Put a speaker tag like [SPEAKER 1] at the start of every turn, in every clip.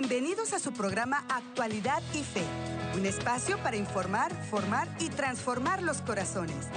[SPEAKER 1] Bienvenidos a su programa Actualidad y Fe, un espacio para informar, formar y transformar los corazones.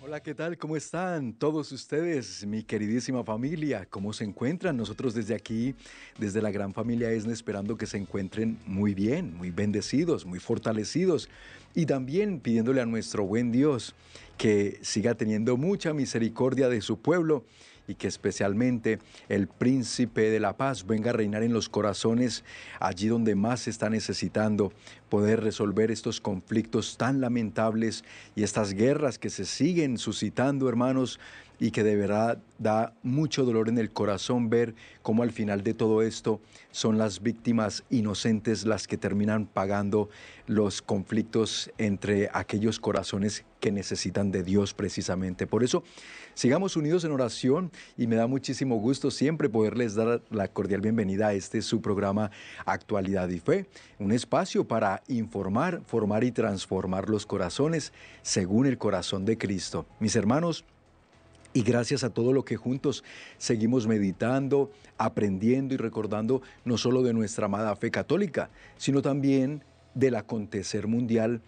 [SPEAKER 2] Hola, ¿qué tal? ¿Cómo están todos ustedes, mi queridísima familia? ¿Cómo se encuentran? Nosotros desde aquí, desde la gran familia ESNE, esperando que se encuentren muy bien, muy bendecidos, muy fortalecidos y también pidiéndole a nuestro buen Dios que siga teniendo mucha misericordia de su pueblo y que especialmente el príncipe de la paz venga a reinar en los corazones allí donde más se está necesitando poder resolver estos conflictos tan lamentables y estas guerras que se siguen suscitando, hermanos, y que de verdad da mucho dolor en el corazón ver cómo al final de todo esto son las víctimas inocentes las que terminan pagando los conflictos entre aquellos corazones que necesitan de Dios precisamente. Por eso, sigamos unidos en oración y me da muchísimo gusto siempre poderles dar la cordial bienvenida a este su programa Actualidad y Fe, un espacio para informar, formar y transformar los corazones según el corazón de Cristo. Mis hermanos, y gracias a todo lo que juntos seguimos meditando, aprendiendo y recordando no solo de nuestra amada fe católica, sino también del acontecer mundial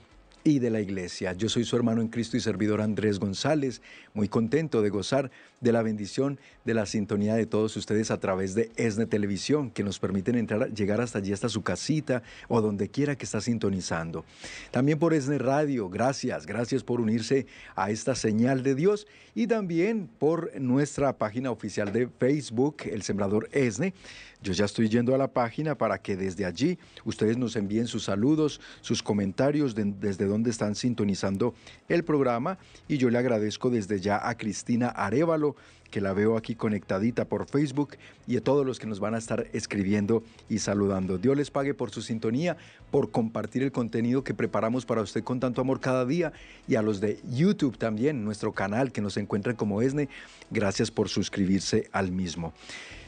[SPEAKER 2] y de la iglesia. Yo soy su hermano en Cristo y servidor Andrés González, muy contento de gozar de la bendición de la sintonía de todos ustedes a través de ESNE Televisión, que nos permiten entrar, llegar hasta allí, hasta su casita o donde quiera que está sintonizando. También por ESNE Radio, gracias, gracias por unirse a esta señal de Dios y también por nuestra página oficial de Facebook, El Sembrador ESNE. Yo ya estoy yendo a la página para que desde allí ustedes nos envíen sus saludos, sus comentarios desde donde están sintonizando el programa y yo le agradezco desde ya a Cristina Arevalo que la veo aquí conectadita por Facebook y a todos los que nos van a estar escribiendo y saludando. Dios les pague por su sintonía, por compartir el contenido que preparamos para usted con tanto amor cada día y a los de YouTube también, nuestro canal que nos encuentran como ESNE, gracias por suscribirse al mismo.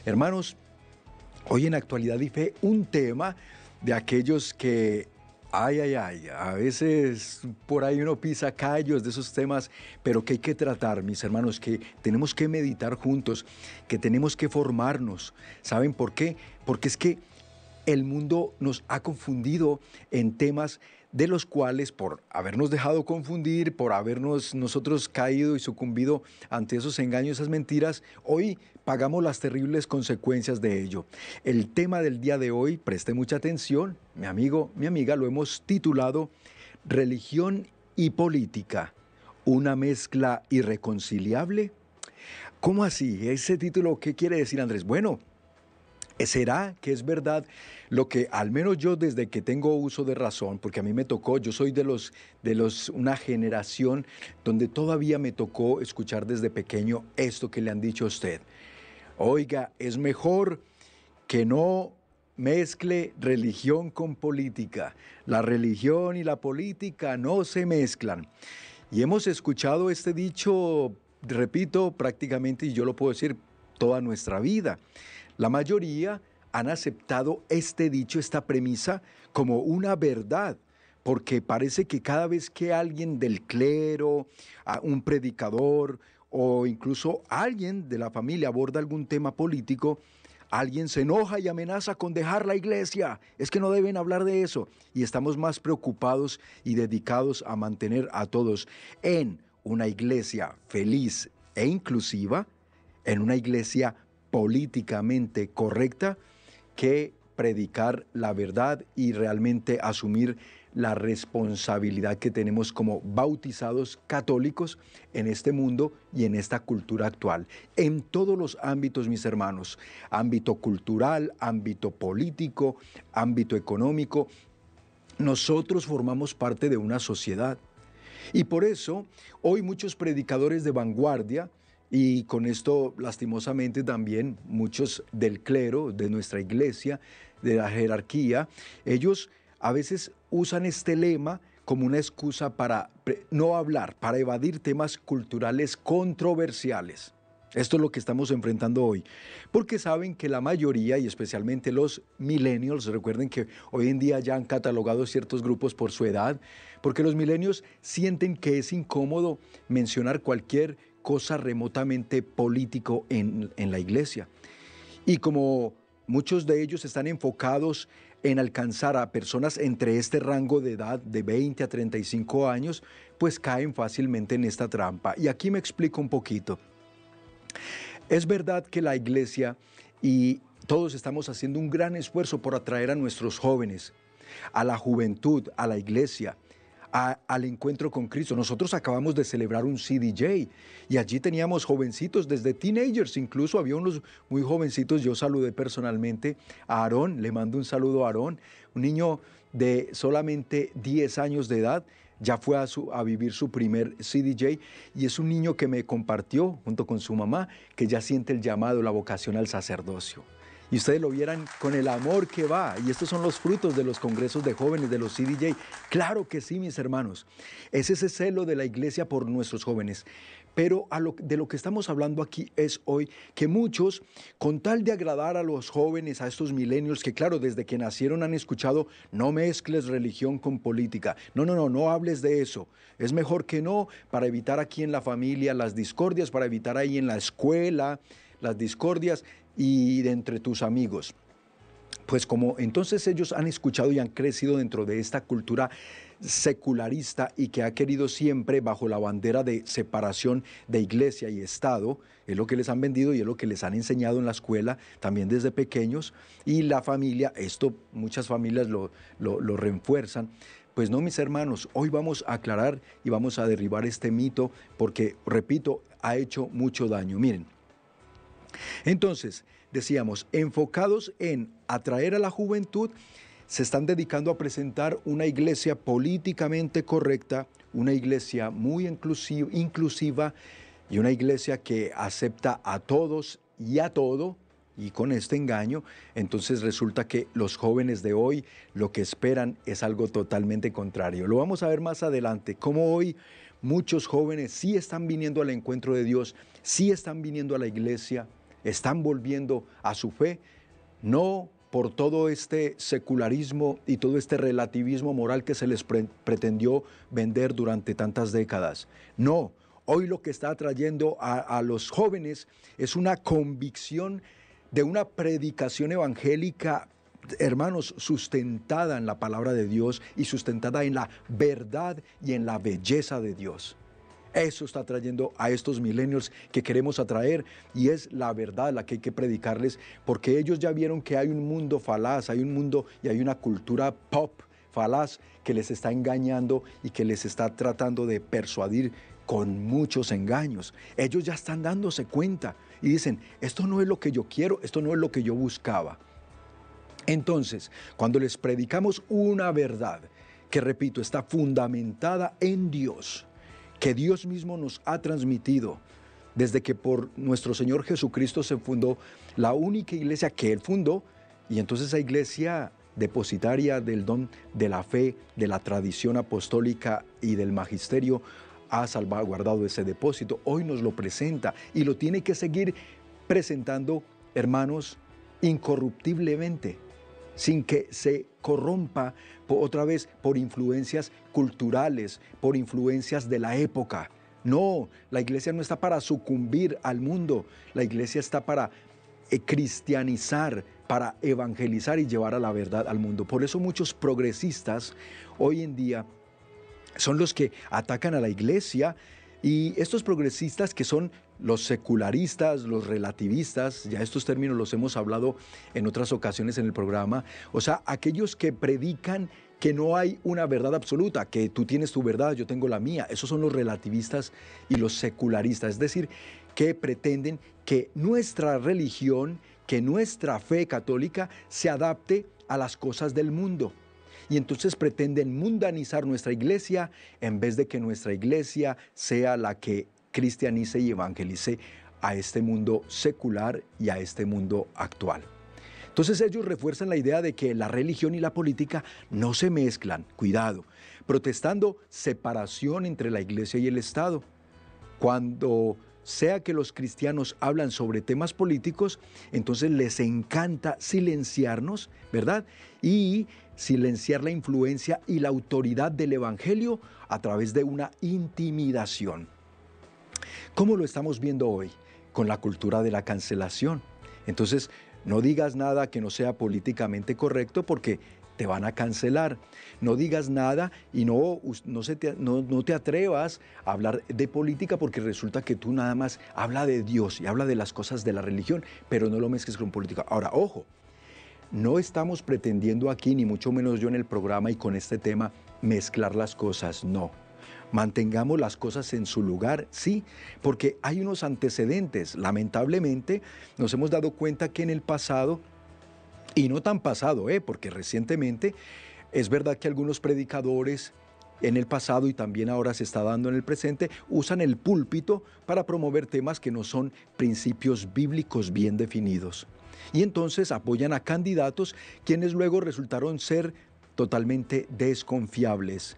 [SPEAKER 2] Hermanos, hoy en Actualidad y Fe un tema de aquellos que Ay, ay, ay, a veces por ahí uno pisa callos de esos temas, pero que hay que tratar, mis hermanos, que tenemos que meditar juntos, que tenemos que formarnos. ¿Saben por qué? Porque es que el mundo nos ha confundido en temas de los cuales por habernos dejado confundir, por habernos nosotros caído y sucumbido ante esos engaños, esas mentiras, hoy pagamos las terribles consecuencias de ello. El tema del día de hoy, preste mucha atención, mi amigo, mi amiga, lo hemos titulado Religión y Política, una mezcla irreconciliable. ¿Cómo así? Ese título, ¿qué quiere decir Andrés? Bueno, ¿Será que es verdad lo que al menos yo desde que tengo uso de razón, porque a mí me tocó, yo soy de los de los una generación donde todavía me tocó escuchar desde pequeño esto que le han dicho a usted. Oiga, es mejor que no mezcle religión con política. La religión y la política no se mezclan. Y hemos escuchado este dicho, repito, prácticamente, y yo lo puedo decir, toda nuestra vida. La mayoría han aceptado este dicho, esta premisa, como una verdad, porque parece que cada vez que alguien del clero, un predicador o incluso alguien de la familia aborda algún tema político, alguien se enoja y amenaza con dejar la iglesia. Es que no deben hablar de eso. Y estamos más preocupados y dedicados a mantener a todos en una iglesia feliz e inclusiva, en una iglesia políticamente correcta que predicar la verdad y realmente asumir la responsabilidad que tenemos como bautizados católicos en este mundo y en esta cultura actual. En todos los ámbitos, mis hermanos, ámbito cultural, ámbito político, ámbito económico, nosotros formamos parte de una sociedad. Y por eso hoy muchos predicadores de vanguardia, y con esto, lastimosamente, también muchos del clero, de nuestra iglesia, de la jerarquía, ellos a veces usan este lema como una excusa para no hablar, para evadir temas culturales controversiales. Esto es lo que estamos enfrentando hoy, porque saben que la mayoría, y especialmente los millennials, recuerden que hoy en día ya han catalogado ciertos grupos por su edad, porque los millennials sienten que es incómodo mencionar cualquier cosa remotamente político en, en la iglesia. Y como muchos de ellos están enfocados en alcanzar a personas entre este rango de edad de 20 a 35 años, pues caen fácilmente en esta trampa. Y aquí me explico un poquito. Es verdad que la iglesia y todos estamos haciendo un gran esfuerzo por atraer a nuestros jóvenes, a la juventud, a la iglesia, al encuentro con Cristo. Nosotros acabamos de celebrar un CDJ y allí teníamos jovencitos, desde teenagers, incluso había unos muy jovencitos. Yo saludé personalmente a Aarón, le mando un saludo a Aarón, un niño de solamente 10 años de edad. Ya fue a, a vivir su primer CDJ y es un niño que me compartió junto con su mamá que ya siente el llamado, la vocación al sacerdocio y ustedes lo vieran con el amor que va. Y estos son los frutos de los congresos de jóvenes, de los CDJ. Claro que sí, mis hermanos. Es ese celo de la iglesia por nuestros jóvenes. Pero de lo que estamos hablando aquí es hoy que muchos, con tal de agradar a los jóvenes, a estos milenios, que claro, desde que nacieron han escuchado, no mezcles religión con política. No, no, no, no hables de eso. Es mejor que no, para evitar aquí en la familia las discordias, para evitar ahí en la escuela las discordias y de entre tus amigos. Pues como entonces ellos han escuchado y han crecido dentro de esta cultura secularista y que ha querido siempre bajo la bandera de separación de iglesia y Estado, es lo que les han vendido y es lo que les han enseñado en la escuela, también desde pequeños, y la familia, esto muchas familias lo, lo, refuerzan, pues no, mis hermanos, hoy vamos a aclarar y vamos a derribar este mito porque, repito, ha hecho mucho daño. Miren, entonces, decíamos, enfocados en atraer a la juventud, se están dedicando a presentar una iglesia políticamente correcta, una iglesia muy inclusiva y una iglesia que acepta a todos y a todo, y con este engaño, entonces resulta que los jóvenes de hoy lo que esperan es algo totalmente contrario. Lo vamos a ver más adelante, cómo hoy muchos jóvenes sí están viniendo al encuentro de Dios, sí están viniendo a la iglesia, están volviendo a su fe, no por todo este secularismo y todo este relativismo moral que se les pretendió vender durante tantas décadas. No, hoy lo que está atrayendo a, los jóvenes es una convicción de una predicación evangélica hermanos, sustentada en la palabra de Dios y sustentada en la verdad y en la belleza de Dios. Eso está trayendo a estos milenios que queremos atraer y es la verdad la que hay que predicarles porque ellos ya vieron que hay un mundo falaz, hay un mundo y hay una cultura pop falaz que les está engañando y que les está tratando de persuadir con muchos engaños. Ellos ya están dándose cuenta y dicen, esto no es lo que yo quiero, esto no es lo que yo buscaba. Entonces, cuando les predicamos una verdad, que repito, está fundamentada en Dios, que Dios mismo nos ha transmitido desde que por nuestro Señor Jesucristo se fundó la única iglesia que Él fundó, y entonces esa iglesia depositaria del don de la fe, de la tradición apostólica y del magisterio, ha salvaguardado ese depósito. Hoy nos lo presenta y lo tiene que seguir presentando, hermanos, incorruptiblemente sin que se corrompa otra vez por influencias culturales, por influencias de la época. No, la iglesia no está para sucumbir al mundo, la iglesia está para eh, cristianizar, para evangelizar y llevar a la verdad al mundo. Por eso muchos progresistas hoy en día son los que atacan a la iglesia y estos progresistas que son los secularistas, los relativistas, ya estos términos los hemos hablado en otras ocasiones en el programa, o sea, aquellos que predican que no hay una verdad absoluta, que tú tienes tu verdad, yo tengo la mía, esos son los relativistas y los secularistas, es decir, que pretenden que nuestra religión, que nuestra fe católica se adapte a las cosas del mundo. Y entonces pretenden mundanizar nuestra iglesia en vez de que nuestra iglesia sea la que cristianice y evangelice a este mundo secular y a este mundo actual. Entonces ellos refuerzan la idea de que la religión y la política no se mezclan, cuidado, protestando separación entre la iglesia y el Estado. Cuando sea que los cristianos hablan sobre temas políticos, entonces les encanta silenciarnos, ¿verdad? Y silenciar la influencia y la autoridad del Evangelio a través de una intimidación. ¿Cómo lo estamos viendo hoy? Con la cultura de la cancelación. Entonces, no digas nada que no sea políticamente correcto porque te van a cancelar. No digas nada y no, no, te, no, te atrevas a hablar de política porque resulta que tú nada más habla de Dios y habla de las cosas de la religión, pero no lo mezcles con política. Ahora, ojo, no estamos pretendiendo aquí, ni mucho menos yo en el programa y con este tema, mezclar las cosas, no. Mantengamos las cosas en su lugar, sí, porque hay unos antecedentes. Lamentablemente nos hemos dado cuenta que en el pasado, y no tan pasado, ¿eh? porque recientemente es verdad que algunos predicadores en el pasado y también ahora se está dando en el presente, usan el púlpito para promover temas que no son principios bíblicos bien definidos. Y entonces apoyan a candidatos quienes luego resultaron ser totalmente desconfiables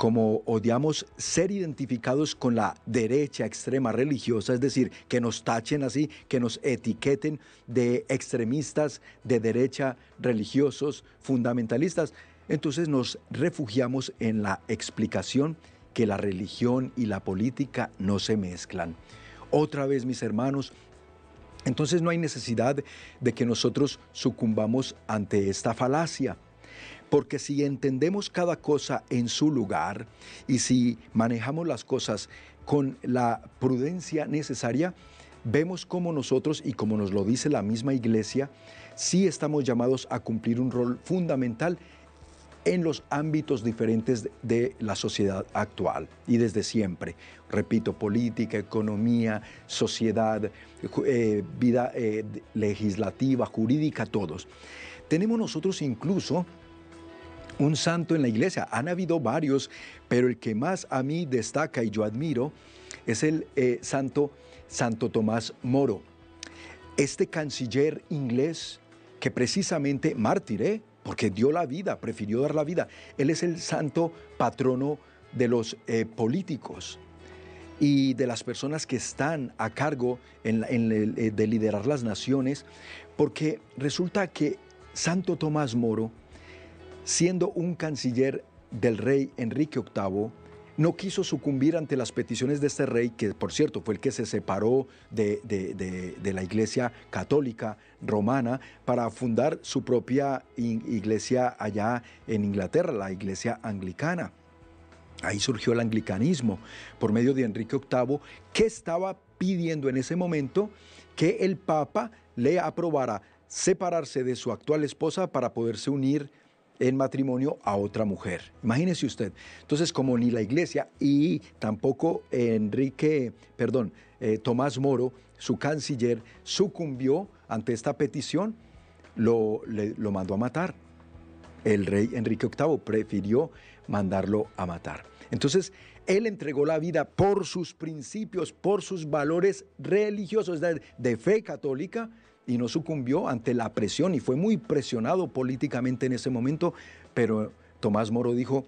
[SPEAKER 2] como odiamos ser identificados con la derecha extrema religiosa, es decir, que nos tachen así, que nos etiqueten de extremistas de derecha religiosos, fundamentalistas, entonces nos refugiamos en la explicación que la religión y la política no se mezclan. Otra vez, mis hermanos, entonces no hay necesidad de que nosotros sucumbamos ante esta falacia. Porque si entendemos cada cosa en su lugar y si manejamos las cosas con la prudencia necesaria, vemos cómo nosotros, y como nos lo dice la misma iglesia, sí estamos llamados a cumplir un rol fundamental en los ámbitos diferentes de la sociedad actual y desde siempre. Repito, política, economía, sociedad, eh, vida eh, legislativa, jurídica, todos. Tenemos nosotros incluso un santo en la iglesia. Han habido varios, pero el que más a mí destaca y yo admiro es el eh, santo Santo Tomás Moro. Este canciller inglés que precisamente mártir, ¿eh? porque dio la vida, prefirió dar la vida. Él es el santo patrono de los eh, políticos y de las personas que están a cargo de liderar las naciones, porque resulta que Santo Tomás Moro siendo un canciller del rey Enrique VIII, no quiso sucumbir ante las peticiones de este rey, que por cierto fue el que se separó de, la iglesia católica romana para fundar su propia iglesia allá en Inglaterra, la iglesia anglicana. Ahí surgió el anglicanismo por medio de Enrique VIII, que estaba pidiendo en ese momento que el Papa le aprobara separarse de su actual esposa para poderse unir en matrimonio a otra mujer. Imagínese usted. Entonces, como ni la iglesia y tampoco Enrique, perdón, eh, Tomás Moro, su canciller, sucumbió ante esta petición, lo, lo mandó a matar. El rey Enrique VIII prefirió mandarlo a matar. Entonces, él entregó la vida por sus principios, por sus valores religiosos, de fe católica, y no sucumbió ante la presión y fue muy presionado políticamente en ese momento, pero Tomás Moro dijo,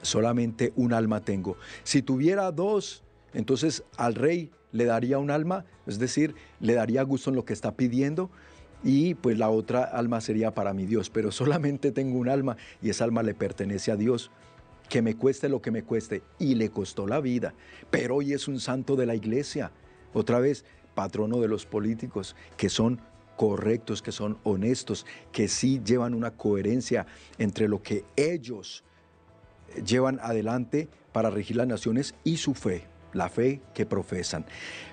[SPEAKER 2] solamente un alma tengo. Si tuviera dos, entonces al rey le daría un alma, es decir, le daría gusto en lo que está pidiendo y pues la otra alma sería para mi Dios, pero solamente tengo un alma y esa alma le pertenece a Dios. Que me cueste lo que me cueste. Y le costó la vida. Pero hoy es un santo de la iglesia. Otra vez, patrono de los políticos, que son correctos, que son honestos, que sí llevan una coherencia entre lo que ellos llevan adelante para regir las naciones y su fe, la fe que profesan.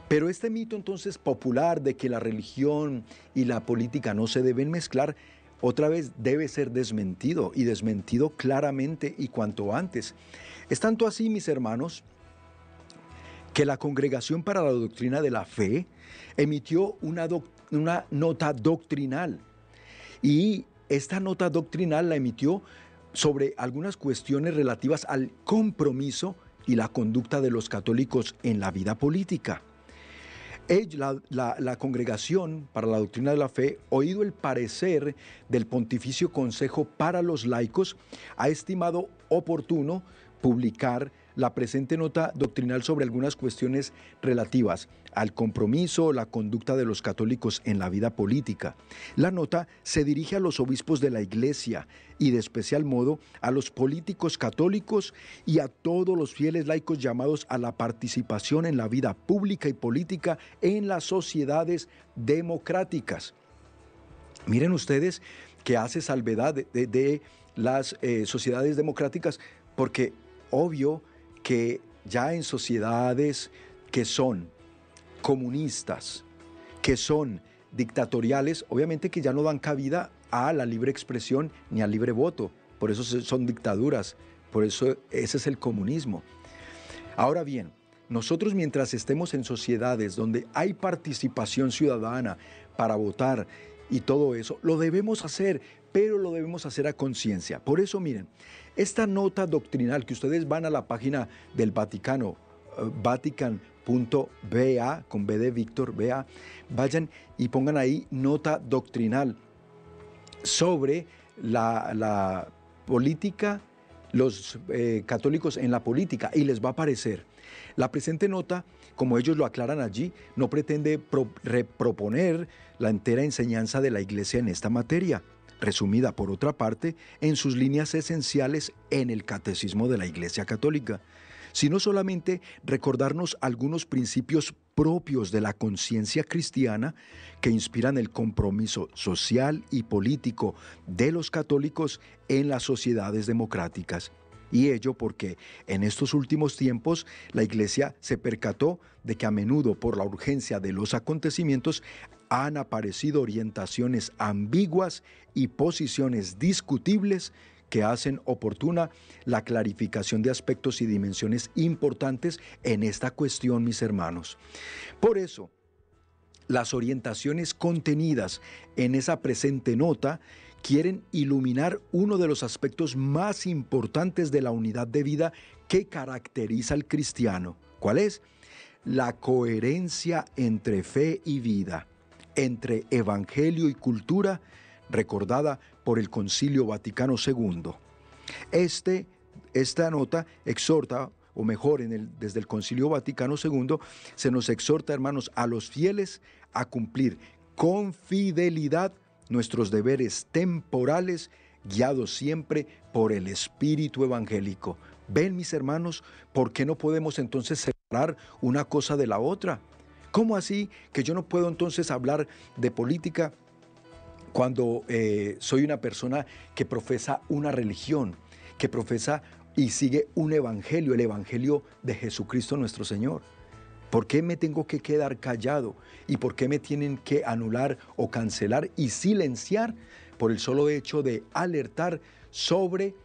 [SPEAKER 2] Pero este mito entonces popular de que la religión y la política no se deben mezclar, otra vez debe ser desmentido y desmentido claramente y cuanto antes. Es tanto así, mis hermanos, que la Congregación para la Doctrina de la Fe emitió una, nota doctrinal y esta nota doctrinal la emitió sobre algunas cuestiones relativas al compromiso y la conducta de los católicos en la vida política. La, congregación para la doctrina de la fe, oído el parecer del Pontificio Consejo para los laicos, ha estimado oportuno publicar la presente nota doctrinal sobre algunas cuestiones relativas al compromiso o la conducta de los católicos en la vida política. La nota se dirige a los obispos de la Iglesia y de especial modo a los políticos católicos y a todos los fieles laicos llamados a la participación en la vida pública y política en las sociedades democráticas. Miren ustedes que hace salvedad de, las eh, sociedades democráticas porque obvio que ya en sociedades que son comunistas, que son dictatoriales, obviamente que ya no dan cabida a la libre expresión ni al libre voto. Por eso son dictaduras, por eso ese es el comunismo. Ahora bien, nosotros mientras estemos en sociedades donde hay participación ciudadana para votar y todo eso, lo debemos hacer, pero lo debemos hacer a conciencia. Por eso miren, esta nota doctrinal que ustedes van a la página del Vaticano, uh, Vatican .ba, con B de Víctor, BA, vayan y pongan ahí nota doctrinal sobre la, política, los eh, católicos en la política, y les va a aparecer. La presente nota, como ellos lo aclaran allí, no pretende reproponer la entera enseñanza de la Iglesia en esta materia, resumida por otra parte en sus líneas esenciales en el Catecismo de la Iglesia Católica sino solamente recordarnos algunos principios propios de la conciencia cristiana que inspiran el compromiso social y político de los católicos en las sociedades democráticas. Y ello porque en estos últimos tiempos la Iglesia se percató de que a menudo por la urgencia de los acontecimientos han aparecido orientaciones ambiguas y posiciones discutibles que hacen oportuna la clarificación de aspectos y dimensiones importantes en esta cuestión, mis hermanos. Por eso, las orientaciones contenidas en esa presente nota quieren iluminar uno de los aspectos más importantes de la unidad de vida que caracteriza al cristiano. ¿Cuál es? La coherencia entre fe y vida, entre evangelio y cultura, recordada por el Concilio Vaticano II. Este, esta nota exhorta, o mejor, en el, desde el Concilio Vaticano II, se nos exhorta, hermanos, a los fieles a cumplir con fidelidad nuestros deberes temporales, guiados siempre por el Espíritu Evangélico. Ven, mis hermanos, ¿por qué no podemos entonces separar una cosa de la otra? ¿Cómo así que yo no puedo entonces hablar de política cuando eh, soy una persona que profesa una religión, que profesa y sigue un evangelio, el evangelio de Jesucristo nuestro Señor. ¿Por qué me tengo que quedar callado? ¿Y por qué me tienen que anular o cancelar y silenciar por el solo hecho de alertar sobre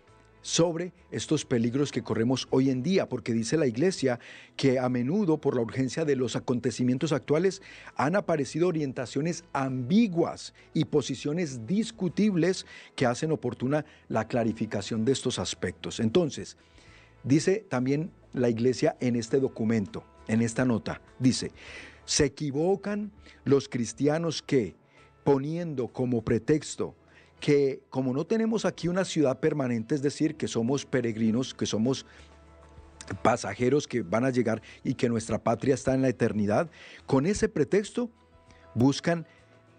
[SPEAKER 2] sobre estos peligros que corremos hoy en día, porque dice la Iglesia que a menudo por la urgencia de los acontecimientos actuales han aparecido orientaciones ambiguas y posiciones discutibles que hacen oportuna la clarificación de estos aspectos. Entonces, dice también la Iglesia en este documento, en esta nota, dice, se equivocan los cristianos que, poniendo como pretexto que como no tenemos aquí una ciudad permanente, es decir, que somos peregrinos, que somos pasajeros que van a llegar y que nuestra patria está en la eternidad, con ese pretexto buscan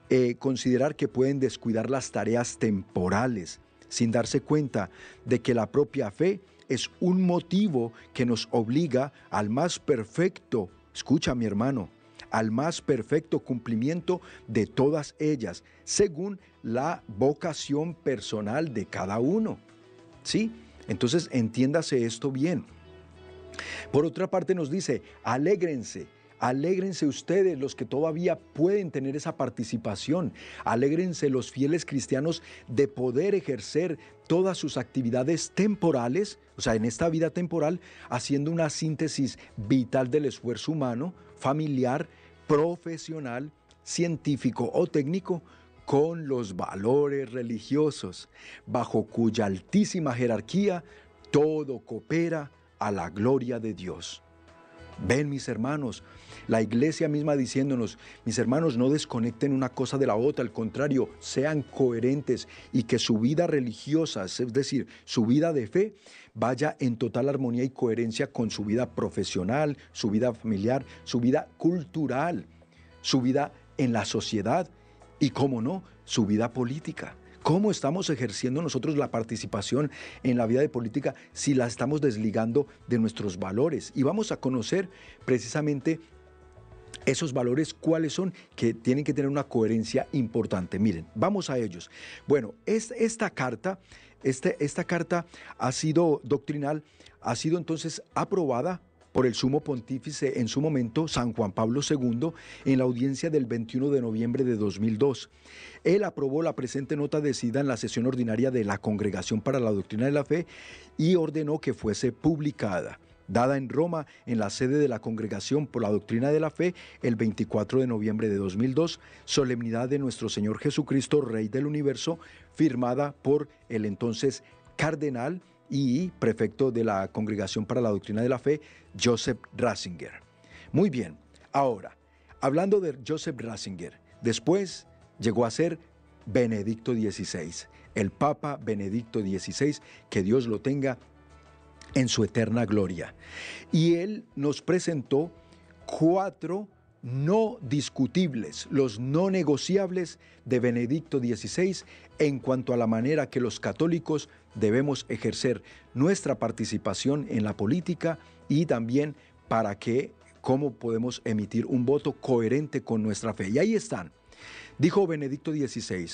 [SPEAKER 2] eh, considerar que pueden descuidar las tareas temporales, sin darse cuenta de que la propia fe es un motivo que nos obliga al más perfecto, escucha mi hermano, al más perfecto cumplimiento de todas ellas, según la vocación personal de cada uno. ¿Sí? Entonces entiéndase esto bien. Por otra parte nos dice, alégrense, alégrense ustedes los que todavía pueden tener esa participación, alégrense los fieles cristianos de poder ejercer todas sus actividades temporales, o sea, en esta vida temporal, haciendo una síntesis vital del esfuerzo humano, familiar, profesional, científico o técnico con los valores religiosos, bajo cuya altísima jerarquía todo coopera a la gloria de Dios. Ven mis hermanos, la iglesia misma diciéndonos, mis hermanos, no desconecten una cosa de la otra, al contrario, sean coherentes y que su vida religiosa, es decir, su vida de fe, vaya en total armonía y coherencia con su vida profesional, su vida familiar, su vida cultural, su vida en la sociedad y, cómo no, su vida política. ¿Cómo estamos ejerciendo nosotros la participación en la vida de política si la estamos desligando de nuestros valores? Y vamos a conocer precisamente esos valores, cuáles son, que tienen que tener una coherencia importante. Miren, vamos a ellos. Bueno, esta carta, este, esta carta ha sido doctrinal, ha sido entonces aprobada por el sumo pontífice en su momento, San Juan Pablo II, en la audiencia del 21 de noviembre de 2002. Él aprobó la presente nota de SIDA en la sesión ordinaria de la Congregación para la Doctrina de la Fe y ordenó que fuese publicada dada en Roma en la sede de la Congregación por la Doctrina de la Fe el 24 de noviembre de 2002, solemnidad de nuestro Señor Jesucristo, Rey del Universo, firmada por el entonces cardenal y prefecto de la Congregación para la Doctrina de la Fe, Joseph Ratzinger. Muy bien, ahora, hablando de Joseph Ratzinger, después llegó a ser Benedicto XVI, el Papa Benedicto XVI, que Dios lo tenga en su eterna gloria. Y él nos presentó cuatro no discutibles, los no negociables de Benedicto XVI en cuanto a la manera que los católicos debemos ejercer nuestra participación en la política y también para que cómo podemos emitir un voto coherente con nuestra fe. Y ahí están. Dijo Benedicto XVI,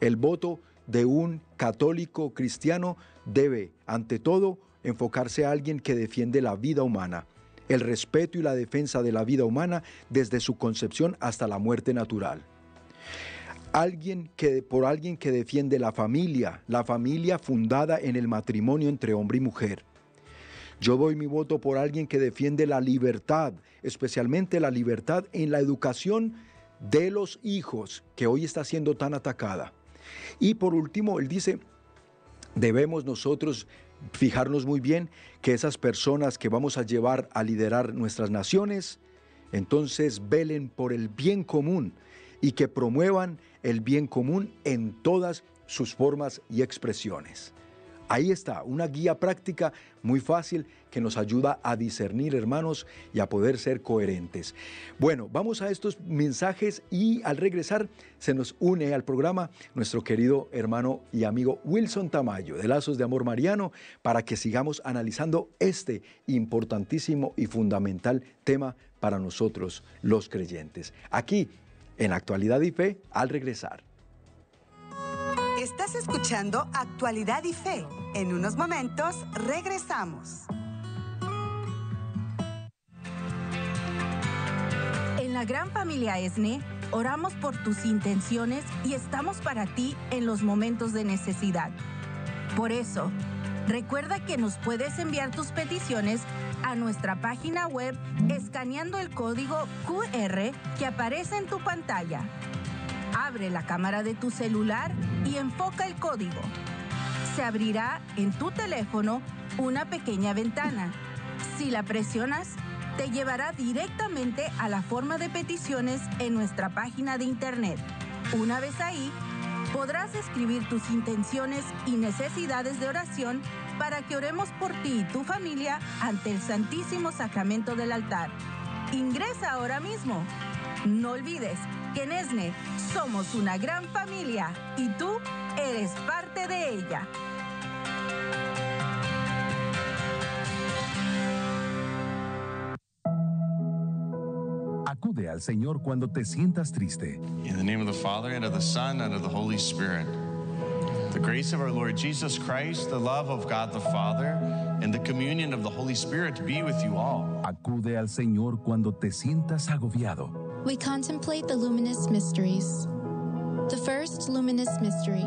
[SPEAKER 2] el voto de un católico cristiano debe, ante todo, enfocarse a alguien que defiende la vida humana, el respeto y la defensa de la vida humana desde su concepción hasta la muerte natural alguien que, por alguien que defiende la familia, la familia fundada en el matrimonio entre hombre y mujer. Yo doy mi voto por alguien que defiende la libertad, especialmente la libertad en la educación de los hijos, que hoy está siendo tan atacada. Y por último, él dice, debemos nosotros fijarnos muy bien que esas personas que vamos a llevar a liderar nuestras naciones, entonces velen por el bien común y que promuevan el bien común en todas sus formas y expresiones. Ahí está, una guía práctica muy fácil que nos ayuda a discernir, hermanos, y a poder ser coherentes. Bueno, vamos a estos mensajes y al regresar se nos une al programa nuestro querido hermano y amigo Wilson Tamayo de Lazos de Amor Mariano para que sigamos analizando este importantísimo y fundamental tema para nosotros los creyentes. Aquí en Actualidad y Fe al regresar.
[SPEAKER 1] Estás escuchando Actualidad y Fe. En unos momentos regresamos.
[SPEAKER 3] En la gran familia ESNE, oramos por tus intenciones y estamos para ti en los momentos de necesidad. Por eso, recuerda que nos puedes enviar tus peticiones a nuestra página web escaneando el código QR que aparece en tu pantalla. Abre la cámara de tu celular y enfoca el código. Se abrirá en tu teléfono una pequeña ventana. Si la presionas, te llevará directamente a la forma de peticiones en nuestra página de internet. Una vez ahí, podrás escribir tus intenciones y necesidades de oración para que oremos por ti y tu familia ante el Santísimo Sacramento del altar. Ingresa ahora mismo. No olvides en ESNE somos una gran familia y tú eres parte de ella.
[SPEAKER 4] Acude al Señor cuando te sientas triste.
[SPEAKER 5] In the name of the Father, and of the Son, and of the Holy Spirit. The grace of our Lord Jesus Christ, the love of God the Father, and the communion of the Holy Spirit be with you all.
[SPEAKER 4] Acude al Señor cuando te sientas agobiado.
[SPEAKER 6] We contemplate the luminous mysteries. The first luminous mystery,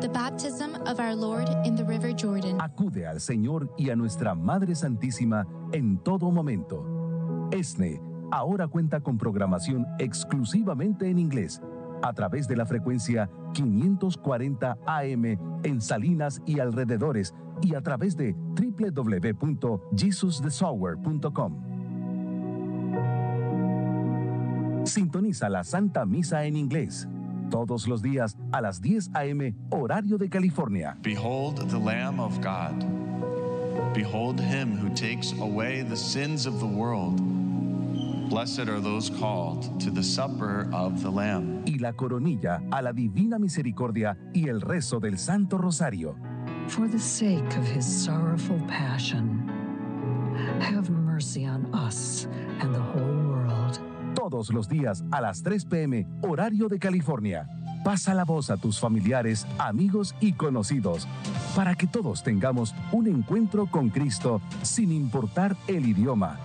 [SPEAKER 6] the baptism of our Lord in the River Jordan.
[SPEAKER 4] Acude al Señor y a nuestra Madre Santísima en todo momento. ESNE ahora cuenta con programación exclusivamente en inglés a través de la frecuencia 540 AM en Salinas y alrededores y a través de www.jesusthesower.com. Sintoniza la Santa Misa en inglés todos los días a las 10 a.m. horario de California.
[SPEAKER 5] Behold the Lamb of God. Behold him who takes away the sins of the world. Blessed are those called to the supper of the Lamb.
[SPEAKER 4] Y la coronilla a la divina misericordia y el rezo del Santo Rosario.
[SPEAKER 7] For the sake of his sorrowful passion, have mercy on us and the whole world.
[SPEAKER 4] Todos los días a las 3 p.m. horario de California. Pasa la voz a tus familiares, amigos y conocidos para que todos tengamos un encuentro con Cristo sin importar el idioma.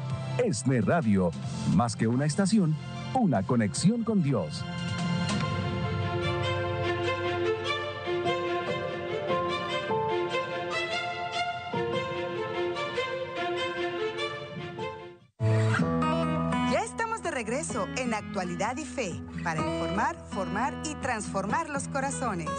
[SPEAKER 4] ESNE Radio, más que una estación, una conexión con Dios.
[SPEAKER 1] Regreso en Actualidad y Fe para informar, formar y transformar los corazones.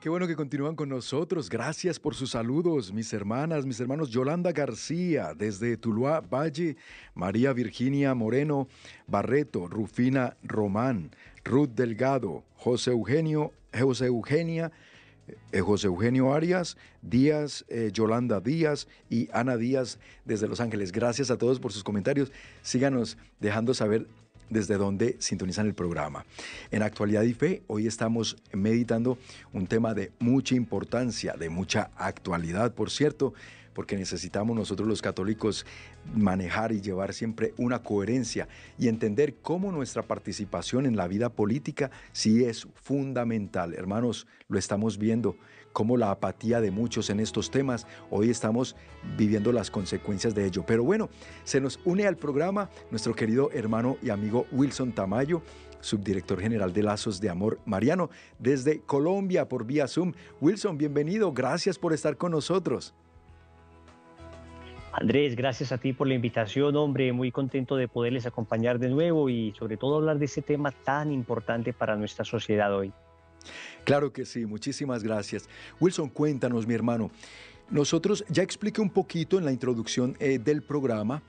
[SPEAKER 2] Qué bueno que continúan con nosotros. Gracias por sus saludos, mis hermanas, mis hermanos. Yolanda García, desde Tuluá, Valle, María Virginia Moreno, Barreto, Rufina Román, Ruth Delgado, José Eugenio, José Eugenia, José Eugenio Arias, Díaz, eh, Yolanda Díaz y Ana Díaz desde Los Ángeles. Gracias a todos por sus comentarios. Síganos dejando saber desde donde sintonizan el programa. En Actualidad y Fe, hoy estamos meditando un tema de mucha importancia, de mucha actualidad, por cierto, porque necesitamos nosotros los católicos manejar y llevar siempre una coherencia y entender cómo nuestra participación en la vida política sí es fundamental. Hermanos, lo estamos viendo cómo la apatía de muchos en estos temas, hoy estamos viviendo las consecuencias de ello. Pero bueno, se nos une al programa nuestro querido hermano y amigo Wilson Tamayo, subdirector general de Lazos de Amor Mariano, desde Colombia por vía Zoom. Wilson, bienvenido, gracias por estar con nosotros.
[SPEAKER 8] Andrés, gracias a ti por la invitación, hombre, muy contento de poderles acompañar de nuevo y sobre todo hablar de ese tema tan importante para nuestra sociedad hoy.
[SPEAKER 2] Claro que sí, muchísimas gracias. Wilson, cuéntanos, mi hermano. Nosotros ya expliqué un poquito en la introducción eh, del programa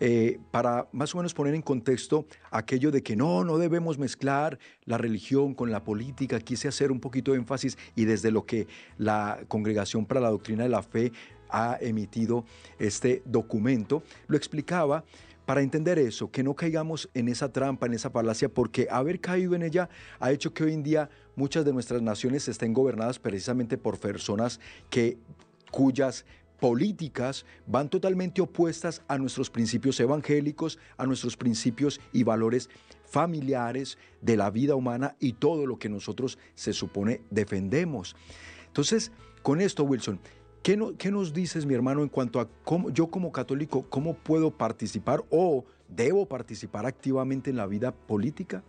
[SPEAKER 2] eh, para más o menos poner en contexto aquello de que no, no debemos mezclar la religión con la política. Quise hacer un poquito de énfasis y desde lo que la Congregación para la Doctrina de la Fe ha emitido este documento, lo explicaba para entender eso, que no caigamos en esa trampa, en esa falacia, porque haber caído en ella ha hecho que hoy en día muchas de nuestras naciones estén gobernadas precisamente por personas que cuyas políticas van totalmente opuestas a nuestros principios evangélicos, a nuestros principios y valores familiares de la vida humana y todo lo que nosotros se supone defendemos. Entonces, con esto, Wilson, ¿Qué, nos dices, mi hermano, en cuanto a cómo yo como católico, cómo puedo participar o debo participar activamente en la vida política?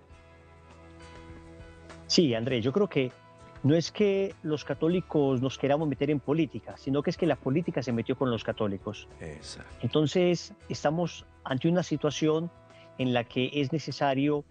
[SPEAKER 8] Sí, André, yo creo que no es que los católicos nos queramos meter en política, sino que es que la política se metió con los católicos.
[SPEAKER 2] Exacto.
[SPEAKER 8] Entonces, estamos ante una situación en la que es necesario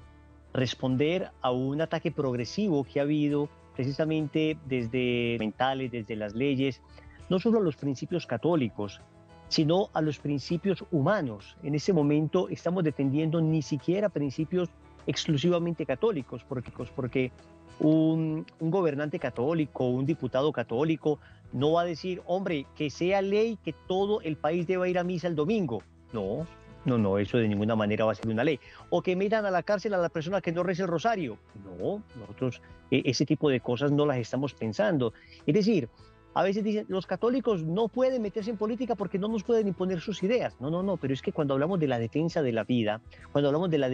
[SPEAKER 8] responder a un ataque progresivo que ha habido precisamente desde mentales, desde las leyes, no solo a los principios católicos, sino a los principios humanos. En ese momento estamos defendiendo ni siquiera principios exclusivamente católicos, porque, porque un, gobernante católico, un diputado católico, no va a decir, hombre, que sea ley que todo el país deba ir a misa el domingo. No, no, no, eso de ninguna manera va a ser una ley. O que metan a la cárcel a la persona que no reza el rosario. No, nosotros e, ese tipo de cosas no las estamos pensando. Es decir, a veces dicen, los católicos no pueden meterse en política porque no nos pueden imponer sus ideas. No, no, no, pero es que cuando hablamos de la defensa de la vida, cuando hablamos de la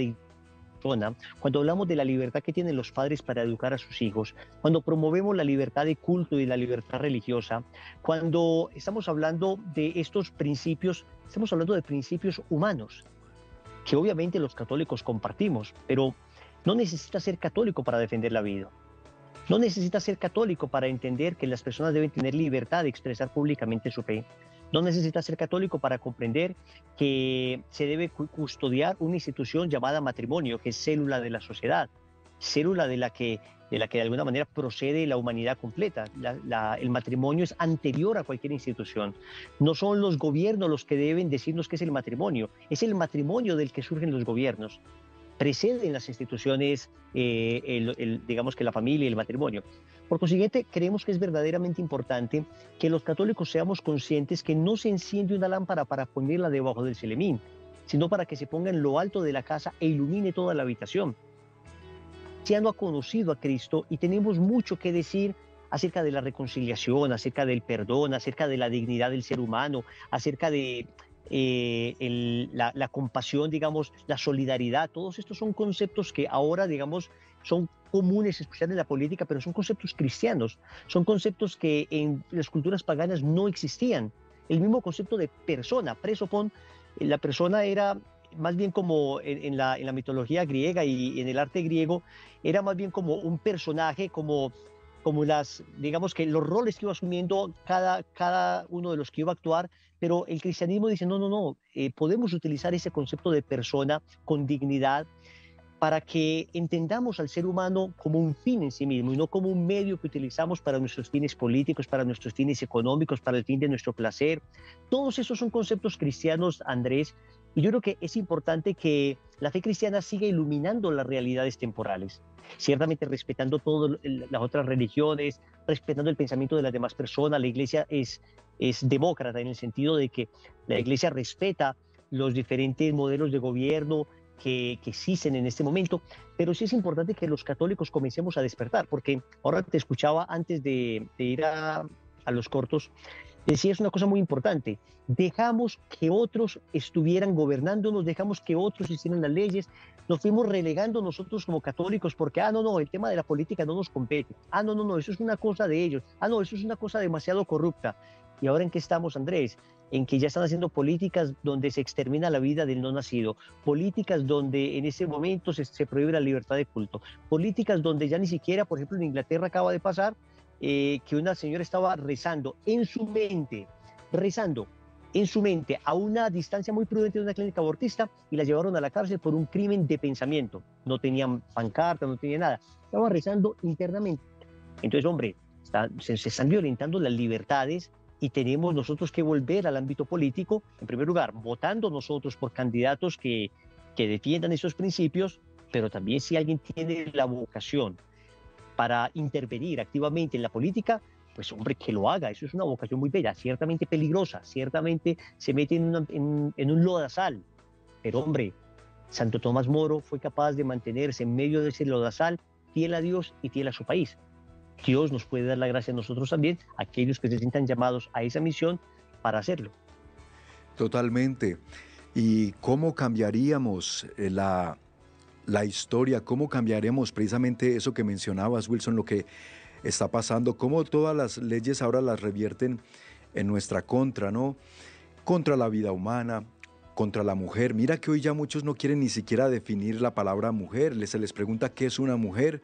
[SPEAKER 8] persona, cuando hablamos de la libertad que tienen los padres para educar a sus hijos, cuando promovemos la libertad de culto y la libertad religiosa, cuando estamos hablando de estos principios, estamos hablando de principios humanos, que obviamente los católicos compartimos, pero no necesita ser católico para defender la vida. No necesita ser católico para entender que las personas deben tener libertad de expresar públicamente su fe. No necesita ser católico para comprender que se debe custodiar una institución llamada matrimonio, que es célula de la sociedad, célula de la que de la que de alguna manera procede la humanidad completa. el matrimonio es anterior a cualquier institución. No son los gobiernos los que deben decirnos qué es el matrimonio, es el matrimonio del que surgen los gobiernos. Preceden las instituciones, eh, digamos que la familia y el matrimonio. Por consiguiente, creemos que es verdaderamente importante que los católicos seamos conscientes que no se enciende una lámpara para ponerla debajo del celemín, sino para que se ponga en lo alto de la casa e ilumine toda la habitación no ha conocido a Cristo y tenemos mucho que decir acerca de la reconciliación, acerca del perdón, acerca de la dignidad del ser humano, acerca de eh, la, compasión, digamos, la solidaridad. Todos estos son conceptos que ahora, digamos, son comunes, especialmente en la política, pero son conceptos cristianos, son conceptos que en las culturas paganas no existían. El mismo concepto de persona, presopon, la persona era más bien como en, la, en, la, mitología griega y en el arte griego, era más bien como un personaje, como, como las, digamos que los roles que iba asumiendo cada, cada uno de los que iba a actuar, pero el cristianismo dice, no, no, no, eh, podemos utilizar ese concepto de persona con dignidad para que entendamos al ser humano como un fin en sí mismo y no como un medio que utilizamos para nuestros fines políticos, para nuestros fines económicos, para el fin de nuestro placer. Todos esos son conceptos cristianos, Andrés, y yo creo que es importante que la fe cristiana siga iluminando las realidades temporales, ciertamente respetando todas las otras religiones, respetando el pensamiento de las demás personas. La iglesia es, es demócrata en el sentido de que la iglesia respeta los diferentes modelos de gobierno que, existen en este momento, pero sí es importante que los católicos comencemos a despertar, porque ahora te escuchaba antes de, ir a, a los cortos, decías una cosa muy importante, dejamos que otros estuvieran gobernándonos, dejamos que otros hicieran las leyes, nos fuimos relegando nosotros como católicos porque, ah, no, no, el tema de la política no nos compete, ah, no, no, no, eso es una cosa de ellos, ah, no, eso es una cosa demasiado corrupta. ¿Y ahora en qué estamos, Andrés? En que ya están haciendo políticas donde se extermina la vida del no nacido, políticas donde en ese momento se, se prohíbe la libertad de culto, políticas donde ya ni siquiera, por ejemplo, en Inglaterra acaba de pasar, eh, que una señora estaba rezando en su mente, rezando en su mente a una distancia muy prudente de una clínica abortista y la llevaron a la cárcel por un crimen de pensamiento. No tenían pancarta, no tenía nada. Estaba rezando internamente. Entonces, hombre, se, están violentando las libertades y tenemos nosotros que volver al ámbito político, en primer lugar, votando nosotros por candidatos que, que defiendan esos principios, pero también si alguien tiene la vocación para intervenir activamente en la política, pues hombre, que lo haga, eso es una vocación muy bella, ciertamente peligrosa, ciertamente se mete en, en, un lodazal, pero hombre, Santo Tomás Moro fue capaz de mantenerse en medio de ese lodazal fiel a Dios y fiel a su país. Dios nos puede dar la gracia a nosotros también, aquellos que se sientan llamados a esa misión para hacerlo.
[SPEAKER 2] Totalmente. ¿Y cómo cambiaríamos eh, la, la historia, cómo cambiaremos precisamente eso que mencionabas, Wilson, lo que está pasando, cómo todas las leyes ahora las revierten en nuestra contra, ¿no? Contra la vida humana, contra la mujer. Mira que hoy ya muchos no quieren ni siquiera definir la palabra mujer, se les pregunta qué es una mujer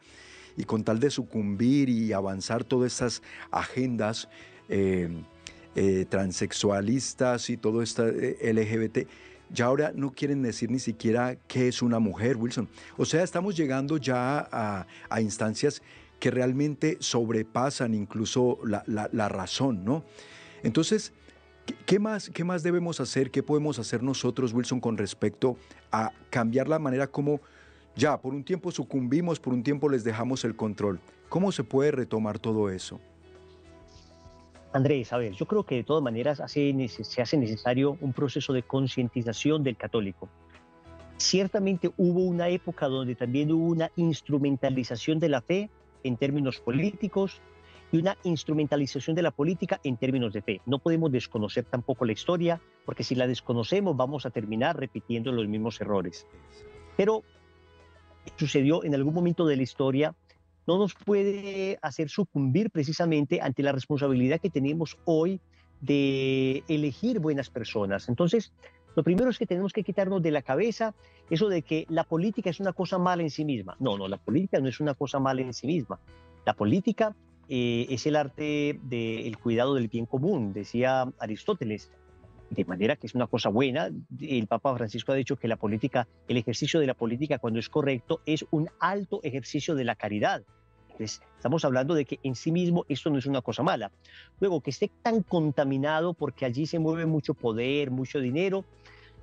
[SPEAKER 2] y con tal de sucumbir y avanzar todas estas agendas eh, eh, transexualistas y todo esto eh, LGBT, ya ahora no quieren decir ni siquiera qué es una mujer, Wilson. O sea, estamos llegando ya a, instancias que realmente sobrepasan incluso la, razón, ¿no? Entonces, ¿qué más, ¿qué más debemos hacer? ¿Qué podemos hacer nosotros, Wilson, con respecto a cambiar la manera como ya por un tiempo sucumbimos, por un tiempo les dejamos el control? ¿Cómo se puede retomar todo eso?
[SPEAKER 8] Andrés, a ver, yo creo que de todas maneras se hace necesario un proceso de concientización del católico. Ciertamente hubo una época donde también hubo una instrumentalización de la fe en términos políticos y una instrumentalización de la política en términos de fe. No podemos desconocer tampoco la historia, porque si la desconocemos vamos a terminar repitiendo los mismos errores. Pero sucedió en algún momento de la historia no nos puede hacer sucumbir precisamente ante la responsabilidad que tenemos hoy de elegir buenas personas. Entonces, lo primero es que tenemos que quitarnos de la cabeza eso de que la política es una cosa mala en sí misma. No, no, la política no es una cosa mala en sí misma. La política eh, es el arte del cuidado del bien común, decía Aristóteles. de manera que es una cosa buena. El Papa Francisco ha dicho que la política, el ejercicio de la política cuando es correcto, es un alto ejercicio de la caridad. Estamos hablando de que en sí mismo esto no es una cosa mala. Luego, que esté tan contaminado porque allí se mueve mucho poder, mucho dinero,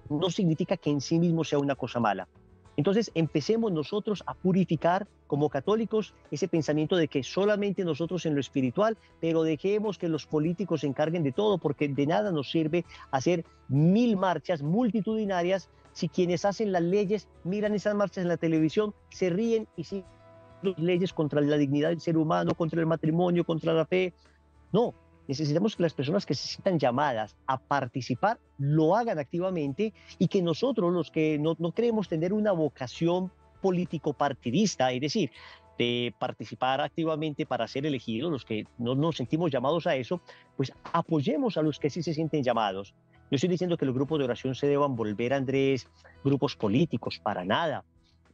[SPEAKER 8] no significa que en sí mismo sea una cosa mala. Entonces empecemos nosotros a purificar como católicos ese pensamiento de que solamente nosotros en lo espiritual, pero dejemos que los políticos se encarguen de todo, porque de nada nos sirve hacer mil marchas multitudinarias si quienes hacen las leyes miran esas marchas en la televisión, se ríen y siguen leyes contra la dignidad del ser humano, contra el matrimonio, contra la fe. No, Necesitamos que las personas que se sientan llamadas a participar lo hagan activamente y que nosotros, los que no, no creemos tener una vocación político-partidista, es decir, de participar activamente para ser elegidos, los que no nos sentimos llamados a eso, pues apoyemos a los que sí se sienten llamados. Yo estoy diciendo que los grupos de oración se deban volver, Andrés, grupos políticos, para nada.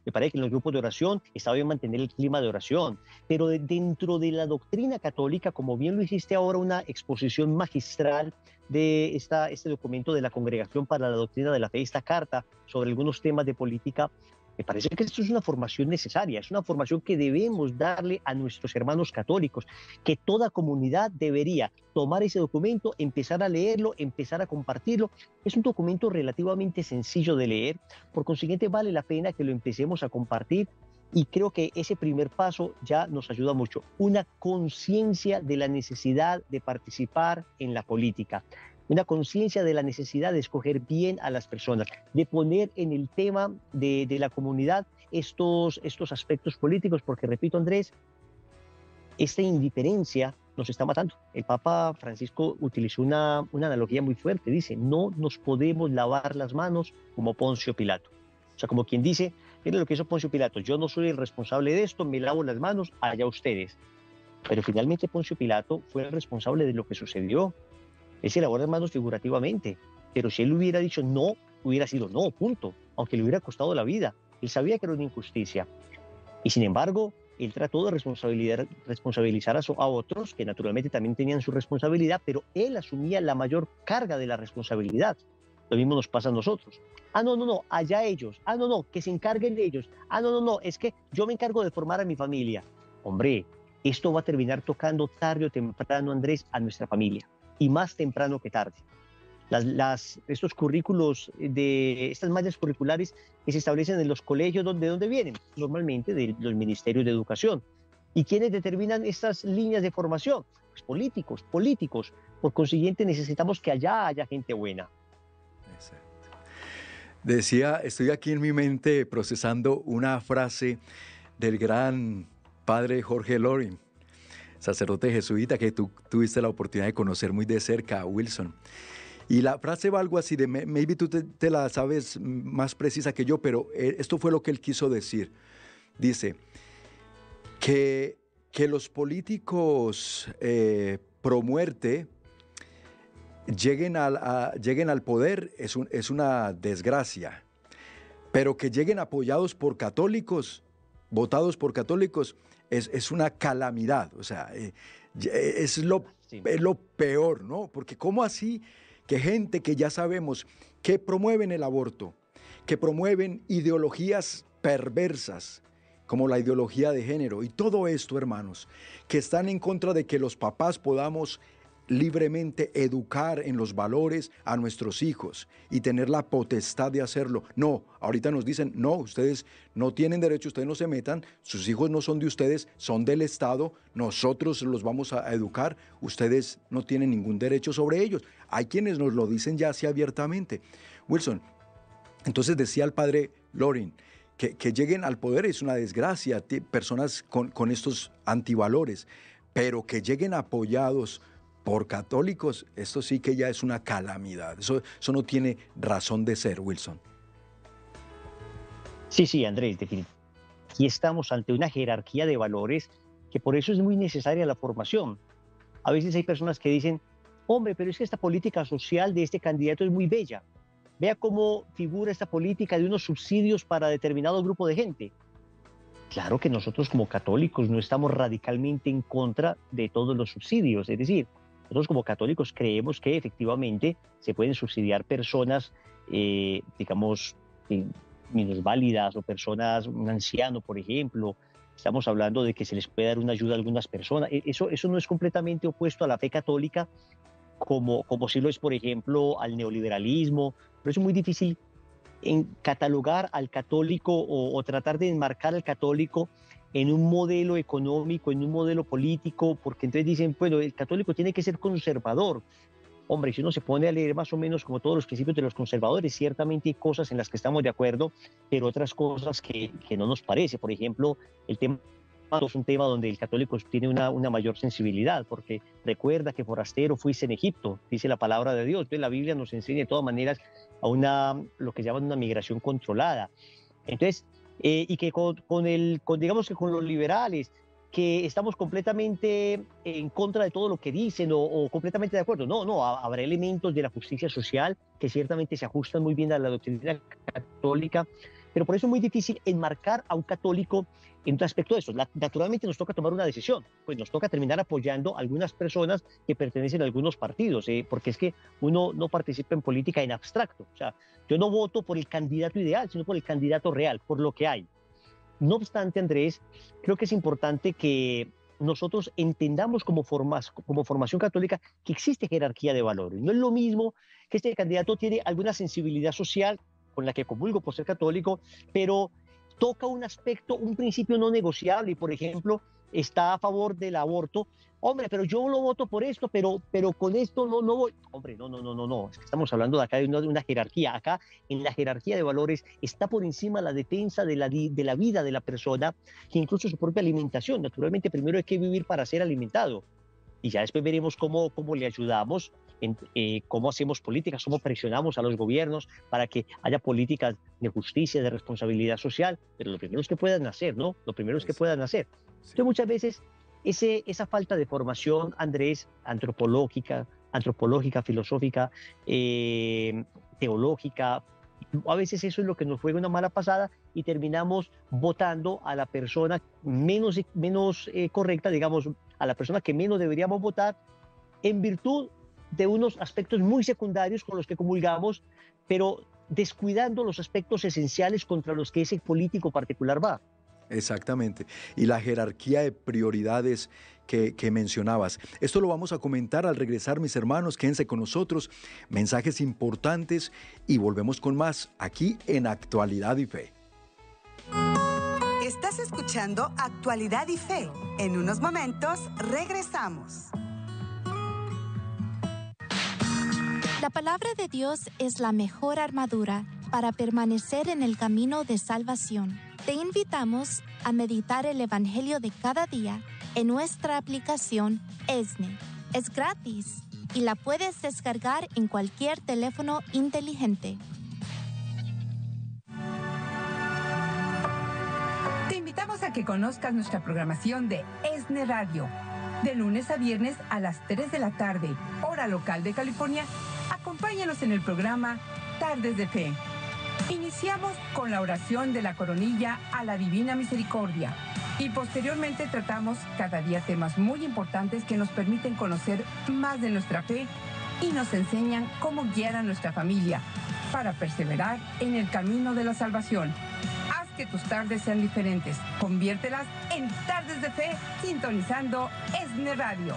[SPEAKER 8] Me parece que en los grupos de oración está bien mantener el clima de oración, pero dentro de la doctrina católica, como bien lo hiciste ahora, una exposición magistral de esta, este documento de la Congregación para la Doctrina de la Fe, esta carta sobre algunos temas de política, me parece que esto es una formación necesaria, es una formación que debemos darle a nuestros hermanos católicos, que toda comunidad debería tomar ese documento, empezar a leerlo, empezar a compartirlo. Es un documento relativamente sencillo de leer, por consiguiente vale la pena que lo empecemos a compartir y creo que ese primer paso ya nos ayuda mucho. Una conciencia de la necesidad de participar en la política una conciencia de la necesidad de escoger bien a las personas, de poner en el tema de, la comunidad estos, estos aspectos políticos, porque repito Andrés, esta indiferencia nos está matando. El Papa Francisco utilizó una, una analogía muy fuerte, dice, no nos podemos lavar las manos como Poncio Pilato. O sea, como quien dice, miren lo que hizo Poncio Pilato, yo no soy el responsable de esto, me lavo las manos, allá ustedes. Pero finalmente Poncio Pilato fue el responsable de lo que sucedió. Él se lavó las manos figurativamente, pero si él hubiera dicho no, hubiera sido no, punto, aunque le hubiera costado la vida. Él sabía que era una injusticia. Y sin embargo, él trató de responsabilizar a, a, otros, que naturalmente también tenían su responsabilidad, pero él asumía la mayor carga de la responsabilidad. Lo mismo nos pasa a nosotros. Ah, no, no, no, allá ellos. Ah, no, no, que se encarguen de ellos. Ah, no, no, no, es que yo me encargo de formar a mi familia. Hombre, esto va a terminar tocando tarde o temprano, Andrés, a nuestra familia y más temprano que tarde. Estos currículos, de estas mallas curriculares que se establecen en los colegios, ¿de dónde vienen? Normalmente de los ministerios de educación. ¿Y quiénes determinan estas líneas de formación? Pues políticos, políticos. Por consiguiente, necesitamos que allá haya gente buena.
[SPEAKER 2] Decía, estoy aquí en mi mente procesando una frase del gran padre Jorge Loring, sacerdote jesuita que tú tuviste la oportunidad de conocer muy de cerca a Wilson. Y la frase va algo así de, maybe tú te, la sabes más precisa que yo, pero eh, esto fue lo que él quiso decir. Dice que, que los políticos eh, pro muerte lleguen al, lleguen al poder es, es una desgracia, pero que lleguen apoyados por católicos, votados por católicos, es, una calamidad, o sea, eh, eh, es, lo, lo peor, ¿no? Porque ¿cómo así que gente que ya sabemos que promueven el aborto, que promueven ideologías perversas, como la ideología de género y todo esto, hermanos, que están en contra de que los papás podamos libremente educar en los valores a nuestros hijos y tener la potestad de hacerlo. No, ahorita nos dicen, no, ustedes no tienen derecho, ustedes no se metan, sus hijos no son de ustedes, son del Estado, nosotros los vamos a educar, ustedes no tienen ningún derecho sobre ellos. Hay quienes nos lo dicen ya así abiertamente. Wilson, entonces decía el padre Lorin, que, lleguen al poder es una desgracia, personas con, con estos antivalores, pero que lleguen apoyados por católicos, esto sí que ya es una calamidad. Eso, eso no tiene razón de ser, Wilson.
[SPEAKER 8] Sí, sí, Andrés, definitivamente. Aquí estamos ante una jerarquía de valores que por eso es muy necesaria la formación. A veces hay personas que dicen, hombre, pero es que esta política social de este candidato es muy bella. Vea cómo figura esta política de unos subsidios para determinado grupo de gente. Claro que nosotros como católicos no estamos radicalmente en contra de todos los subsidios, es decir, nosotros como católicos creemos que efectivamente se pueden subsidiar personas, eh, digamos, válidas o personas, un anciano, por ejemplo. Estamos hablando de que se les puede dar una ayuda a algunas personas. E, eso, eso no es completamente opuesto a la fe católica, como, como si lo es, por ejemplo, al neoliberalismo. Pero es muy difícil en catalogar al católico o, o tratar de enmarcar al católico en un modelo económico, en un modelo político, porque entonces dicen, bueno, el católico tiene que ser conservador. Hombre, si uno se pone a leer más o menos como todos los principios de los conservadores, ciertamente hay cosas en las que estamos de acuerdo, pero otras cosas que, que no nos parece. Por ejemplo, el tema es un tema donde el católico tiene una, una, mayor sensibilidad, porque recuerda que forastero fuiste en Egipto, dice la palabra de Dios. Entonces la Biblia nos enseña de todas maneras a una, lo que llaman una migración controlada. Entonces, eh, y que con, con, el, con, digamos que con los liberales, que estamos completamente en contra de todo lo que dicen o, o completamente de acuerdo. No, no, habrá elementos de la justicia social que ciertamente se ajustan muy bien a la doctrina católica, pero por eso es muy difícil enmarcar a un católico en un aspecto de eso. Naturalmente nos toca tomar una decisión, pues nos toca terminar apoyando a algunas personas que pertenecen a algunos partidos, ¿eh? porque es que uno no participa en política en abstracto. O sea, yo no voto por el candidato ideal, sino por el candidato real, por lo que hay. No obstante, Andrés, creo que es importante que nosotros entendamos como, formas, como formación católica que existe jerarquía de valores. No es lo mismo que este candidato tiene alguna sensibilidad social con la que comulgo por ser católico, pero toca un aspecto, un principio no negociable y, por ejemplo, está a favor del aborto. Hombre, pero yo lo voto por esto, pero, pero con esto no, no voy. Hombre, no, no, no, no, no. Es que estamos hablando de acá de una, de una jerarquía. Acá, en la jerarquía de valores, está por encima la defensa de la, de la vida de la persona, que incluso su propia alimentación. Naturalmente, primero hay que vivir para ser alimentado. Y ya después veremos cómo, cómo le ayudamos en, eh, cómo hacemos políticas, cómo presionamos a los gobiernos para que haya políticas de justicia, de responsabilidad social, pero lo primero es que puedan hacer, ¿no? Lo primero es que puedan hacer. Entonces muchas veces ese, esa falta de formación, Andrés, antropológica, antropológica, filosófica, eh, teológica, a veces eso es lo que nos juega una mala pasada y terminamos votando a la persona menos, menos eh, correcta, digamos, a la persona que menos deberíamos votar en virtud de unos aspectos muy secundarios con los que comulgamos, pero descuidando los aspectos esenciales contra los que ese político particular va.
[SPEAKER 2] Exactamente. Y la jerarquía de prioridades que, que, mencionabas. Esto lo vamos a comentar al regresar, mis hermanos. Quédense con nosotros. Mensajes importantes y volvemos con más aquí en Actualidad y Fe.
[SPEAKER 1] Estás escuchando Actualidad y Fe. En unos momentos regresamos.
[SPEAKER 6] La palabra de Dios es la mejor armadura para permanecer en el camino de salvación. Te invitamos a meditar el Evangelio de cada día en nuestra aplicación ESNE. Es gratis y la puedes descargar en cualquier teléfono inteligente.
[SPEAKER 1] Te invitamos a que conozcas nuestra programación de ESNE Radio. De lunes a viernes a las 3 de la tarde, hora local de California Acompáñanos en el programa Tardes de Fe. Iniciamos con la oración de la coronilla a la Divina Misericordia y posteriormente tratamos cada día temas muy importantes que nos permiten conocer más de nuestra fe y nos enseñan cómo guiar a nuestra familia para perseverar en el camino de la salvación. Haz que tus tardes sean diferentes. Conviértelas en tardes de fe sintonizando ESNE Radio.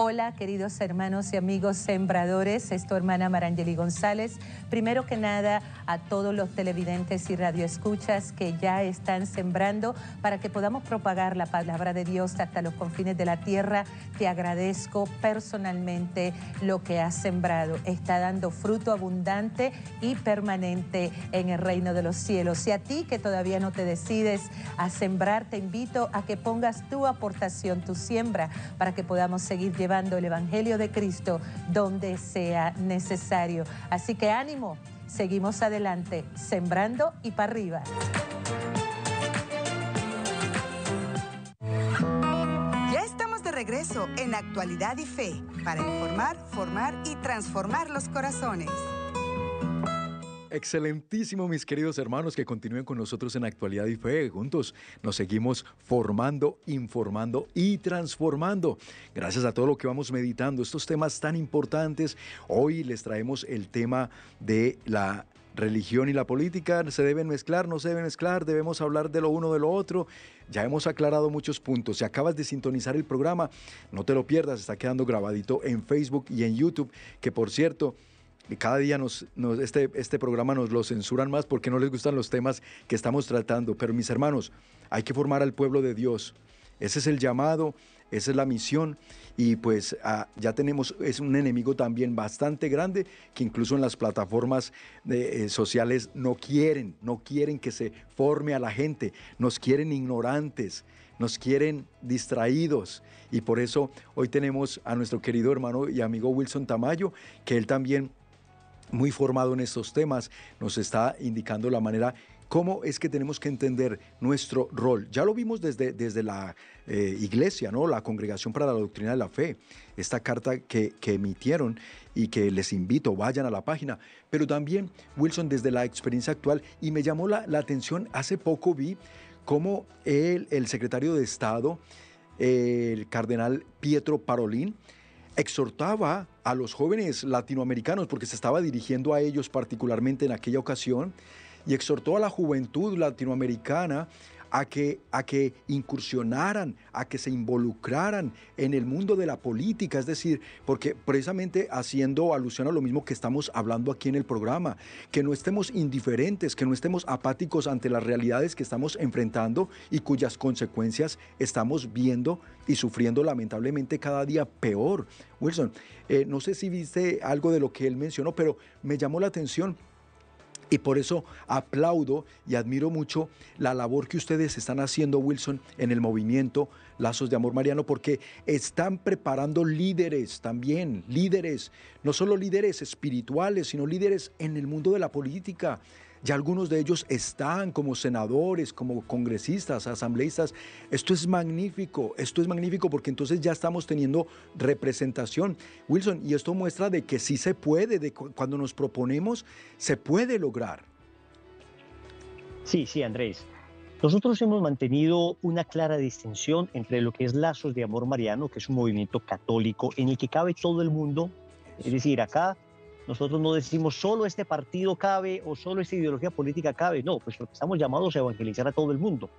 [SPEAKER 9] Hola, queridos hermanos y amigos sembradores. Es tu hermana Marangeli González. Primero que nada, a todos los televidentes y radioescuchas que ya están sembrando para que podamos propagar la palabra de Dios hasta los confines de la tierra. Te agradezco personalmente lo que has sembrado. Está dando fruto abundante y permanente en el reino de los cielos. Y a ti que todavía no te decides a sembrar, te invito a que pongas tu aportación, tu siembra, para que podamos seguir llevando llevando el Evangelio de Cristo donde sea necesario. Así que ánimo, seguimos adelante, sembrando y para arriba.
[SPEAKER 1] Ya estamos de regreso en Actualidad y Fe para informar, formar y transformar los corazones.
[SPEAKER 2] Excelentísimo, mis queridos hermanos, que continúen con nosotros en Actualidad y Fe. Juntos nos seguimos formando, informando y transformando. Gracias a todo lo que vamos meditando, estos temas tan importantes. Hoy les traemos el tema de la religión y la política. ¿Se deben mezclar? ¿No se deben mezclar? ¿Debemos hablar de lo uno de lo otro? Ya hemos aclarado muchos puntos. Si acabas de sintonizar el programa, no te lo pierdas. Está quedando grabadito en Facebook y en YouTube, que por cierto cada día nos, este, este programa nos lo censuran más porque no les gustan los temas que estamos tratando. Pero mis hermanos, hay que formar al pueblo de Dios. Ese es el llamado, esa es la misión. Y pues ah, ya tenemos, es un enemigo también bastante grande que incluso en las plataformas eh, sociales no quieren, no quieren que se forme a la gente, nos quieren ignorantes, nos quieren distraídos. Y por eso hoy tenemos a nuestro querido hermano y amigo Wilson Tamayo, que él también muy formado en estos temas, nos está indicando la manera cómo es que tenemos que entender nuestro rol. Ya lo vimos desde, desde la eh, iglesia, ¿no? la Congregación para la Doctrina de la Fe, esta carta que, emitieron y que les invito, vayan a la página. Pero también, Wilson, desde la experiencia actual, y me llamó la, atención, hace poco vi cómo el secretario de Estado, el cardenal Pietro Parolín, exhortaba a los jóvenes latinoamericanos, porque se estaba dirigiendo a ellos particularmente en aquella ocasión, y exhortó a la juventud latinoamericana a que, a que incursionaran, a que se involucraran en el mundo de la política, es decir, porque precisamente haciendo alusión a lo mismo que estamos hablando aquí en el programa, que no estemos indiferentes, que no estemos apáticos ante las realidades que estamos enfrentando y cuyas consecuencias estamos viendo y sufriendo lamentablemente cada día peor. Wilson, eh, no sé si viste algo de lo que él mencionó, pero me llamó la atención y por eso aplaudo y admiro mucho la labor que ustedes están haciendo, Wilson, en el movimiento Lazos de Amor Mariano, porque están preparando líderes también, líderes, no solo líderes espirituales, sino líderes en el mundo de la política, ya algunos de ellos están como senadores, como congresistas, asambleístas. Esto es magnífico, esto es magnífico porque entonces ya estamos teniendo representación. Wilson, y esto muestra de que sí se puede, de cuando nos proponemos, se puede lograr.
[SPEAKER 8] Sí, sí, Andrés. Nosotros hemos mantenido una clara distinción entre lo que es Lazos de Amor Mariano, que es un movimiento católico en el que cabe todo el mundo. Es decir, acá nosotros no decimos solo este partido cabe o solo esta ideología política cabe. No, pues estamos llamados a evangelizar a todo el mundo.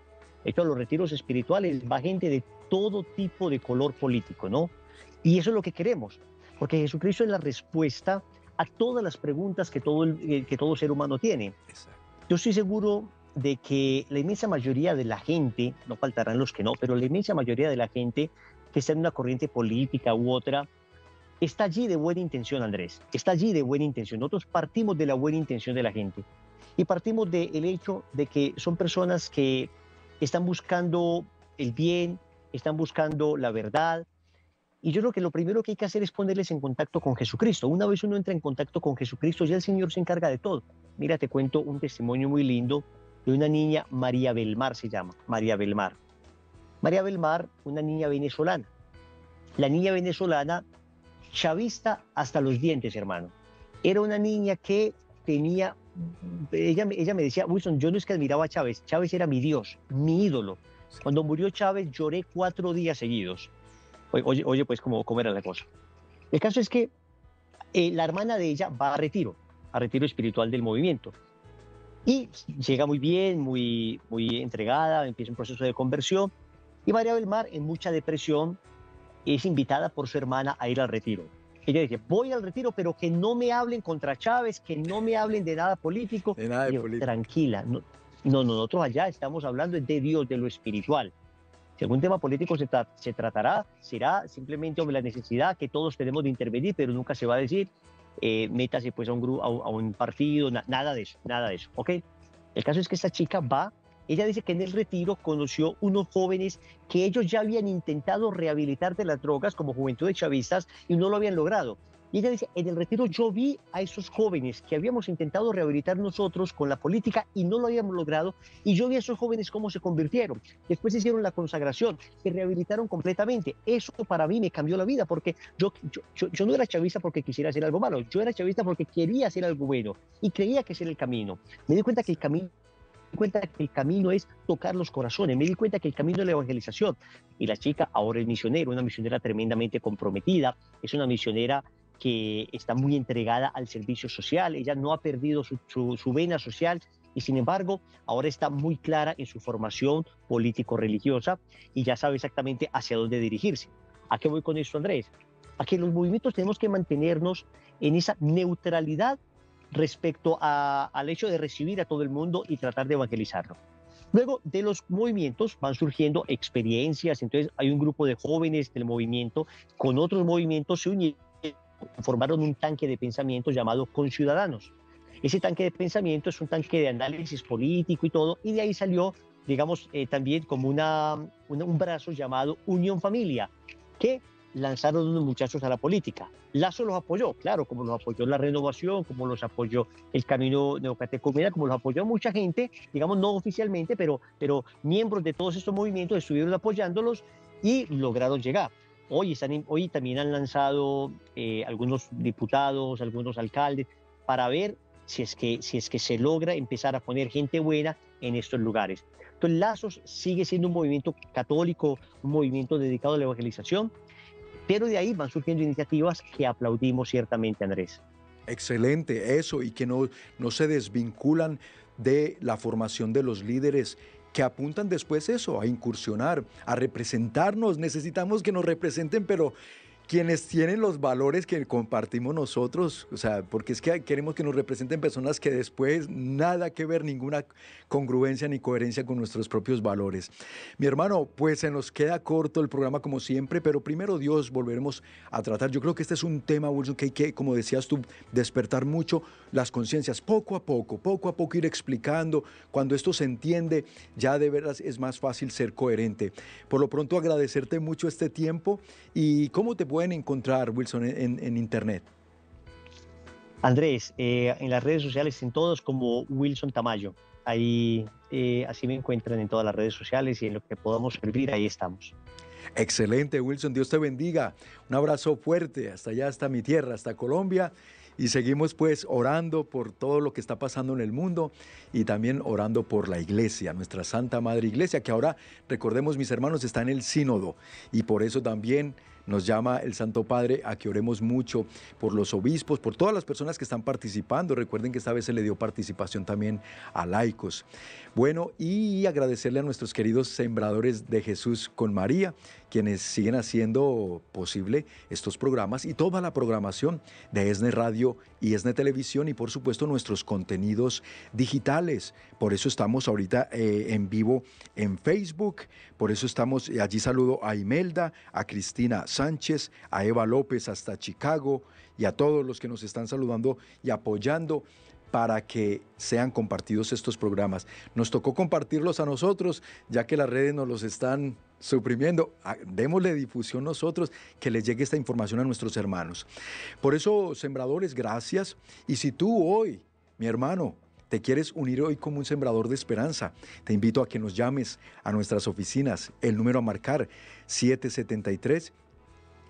[SPEAKER 8] De hecho, a los retiros espirituales va gente de todo tipo de color político, ¿no? Y eso es lo que queremos, porque Jesucristo es la respuesta a todas las preguntas que todo, eh, que todo ser humano tiene. Yo estoy seguro de que la inmensa mayoría de la gente, no faltarán los que no, pero la inmensa mayoría de la gente que está en una corriente política u otra, está allí de buena intención, Andrés, está allí de buena intención. Nosotros partimos de la buena intención de la gente y partimos del hecho de que son personas que están buscando el bien, están buscando la verdad. Y yo creo que lo primero que hay que hacer es ponerles en contacto con Jesucristo. Una vez uno entra en contacto con Jesucristo, ya el Señor se encarga de todo. Mira, te cuento un testimonio muy lindo de una niña, María Belmar se llama, María Belmar. María Belmar, una niña venezolana. La niña venezolana chavista hasta los dientes, hermano. Era una niña que tenía, ella, ella me decía, Wilson, yo no es que admiraba a Chávez, Chávez era mi Dios, mi ídolo. Cuando murió Chávez lloré cuatro días seguidos. Oye, oye pues cómo, cómo era la cosa. El caso es que eh, la hermana de ella va a retiro, a retiro espiritual del movimiento. Y llega muy bien, muy, muy entregada, empieza un proceso de conversión. Y María Belmar, en mucha depresión, es invitada por su hermana a ir al retiro. Ella dice, voy al retiro, pero que no me hablen contra Chávez, que no me hablen de nada político.
[SPEAKER 2] De nada
[SPEAKER 8] Tranquila, no, no, nosotros allá estamos hablando de Dios, de lo espiritual. Si algún tema político se, se tratará, será simplemente sobre la necesidad que todos tenemos de intervenir, pero nunca se va a decir, eh, métase pues a un, grupo, a, un partido, nada de eso, nada de eso, ¿ok? El caso es que esta chica va ella dice que en el retiro conoció unos jóvenes que ellos ya habían intentado rehabilitar de las drogas como juventud de chavistas y no lo habían logrado. Y ella dice, en el retiro yo vi a esos jóvenes que habíamos intentado rehabilitar nosotros con la política y no lo habíamos logrado, y yo vi a esos jóvenes cómo se convirtieron. Después hicieron la consagración, se rehabilitaron completamente. Eso para mí me cambió la vida, porque yo, yo, yo, no era chavista porque quisiera hacer algo malo, yo era chavista porque quería hacer algo bueno y creía que ese era el camino. Me di cuenta que el camino cuenta que el camino es tocar los corazones, me di cuenta que el camino es la evangelización. Y la chica ahora es misionera, una misionera tremendamente comprometida, es una misionera que está muy entregada al servicio social, ella no ha perdido su, su, vena social y sin embargo ahora está muy clara en su formación político-religiosa y ya sabe exactamente hacia dónde dirigirse. ¿A qué voy con esto, Andrés? A que los movimientos tenemos que mantenernos en esa neutralidad respecto a, al hecho de recibir a todo el mundo y tratar de evangelizarlo. Luego de los movimientos van surgiendo experiencias, entonces hay un grupo de jóvenes del movimiento con otros movimientos se unieron formaron un tanque de pensamiento llamado Conciudadanos. Ese tanque de pensamiento es un tanque de análisis político y todo, y de ahí salió, digamos, eh, también como una, un brazo llamado Unión Familia, que lanzaron unos muchachos a la política. Lazo los apoyó, claro, como los apoyó la renovación, como los apoyó el Camino Neocatecumena, como los apoyó mucha gente, digamos no oficialmente, pero, pero miembros de todos estos movimientos estuvieron apoyándolos y lograron llegar. Hoy, están, hoy también han lanzado eh, algunos diputados, algunos alcaldes, para ver si es, que, si es que se logra empezar a poner gente buena en estos lugares. Entonces, Lazos sigue siendo un movimiento católico, un movimiento dedicado a la evangelización, pero de ahí van surgiendo iniciativas que aplaudimos ciertamente, Andrés.
[SPEAKER 2] Excelente, eso, y que no, no se desvinculan de la formación de los líderes que apuntan después eso, a incursionar, a representarnos. Necesitamos que nos representen, pero quienes tienen los valores que compartimos nosotros, o sea, porque es que queremos que nos representen personas que después nada que ver, ninguna congruencia ni coherencia con nuestros propios valores. Mi hermano, pues se nos queda corto el programa como siempre, pero primero Dios volveremos a tratar. Yo creo que este es un tema, Wilson, que hay que, como decías tú, despertar mucho las conciencias, poco a poco, poco a poco ir explicando. Cuando esto se entiende, ya de veras es más fácil ser coherente. Por lo pronto, agradecerte mucho este tiempo y cómo te puedo pueden encontrar, Wilson, en, Internet?
[SPEAKER 8] Andrés, eh, en las redes sociales, en todos como Wilson Tamayo. Ahí, eh, así me encuentran en todas las redes sociales y en lo que podamos servir, ahí estamos.
[SPEAKER 2] Excelente, Wilson. Dios te bendiga. Un abrazo fuerte hasta allá, hasta mi tierra, hasta Colombia. Y seguimos pues orando por todo lo que está pasando en el mundo y también orando por la iglesia, nuestra Santa Madre Iglesia, que ahora, recordemos mis hermanos, está en el sínodo. Y por eso también nos llama el Santo Padre a que oremos mucho por los obispos, por todas las personas que están participando. Recuerden que esta vez se le dio participación también a laicos. Bueno, y agradecerle a nuestros queridos sembradores de Jesús con María, quienes siguen haciendo posible estos programas y toda la programación de ESNE Radio y ESNE Televisión y por supuesto nuestros contenidos digitales. Por eso estamos ahorita eh, en vivo en Facebook, por eso estamos, eh, allí saludo a Imelda, a Cristina Sánchez, a Eva López hasta Chicago y a todos los que nos están saludando y apoyando para que sean compartidos estos programas. Nos tocó compartirlos a nosotros, ya que las redes nos los están suprimiendo. Ah, démosle difusión nosotros, que les llegue esta información a nuestros hermanos. Por eso, sembradores, gracias. Y si tú hoy, mi hermano, te quieres unir hoy como un sembrador de esperanza, te invito a que nos llames a nuestras oficinas. El número a marcar 773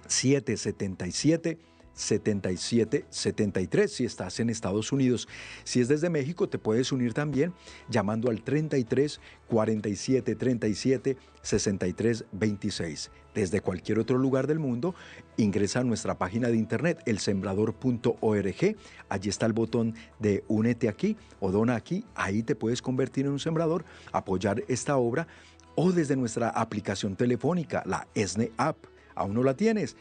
[SPEAKER 2] 777 7773 si estás en Estados Unidos. Si es desde México, te puedes unir también llamando al 33 47 37 63 26. Desde cualquier otro lugar del mundo, ingresa a nuestra página de internet elsembrador.org. Allí está el botón de únete aquí o dona aquí. Ahí te puedes convertir en un sembrador, apoyar esta obra o desde nuestra aplicación telefónica, la ESNE App. ¿Aún no la tienes?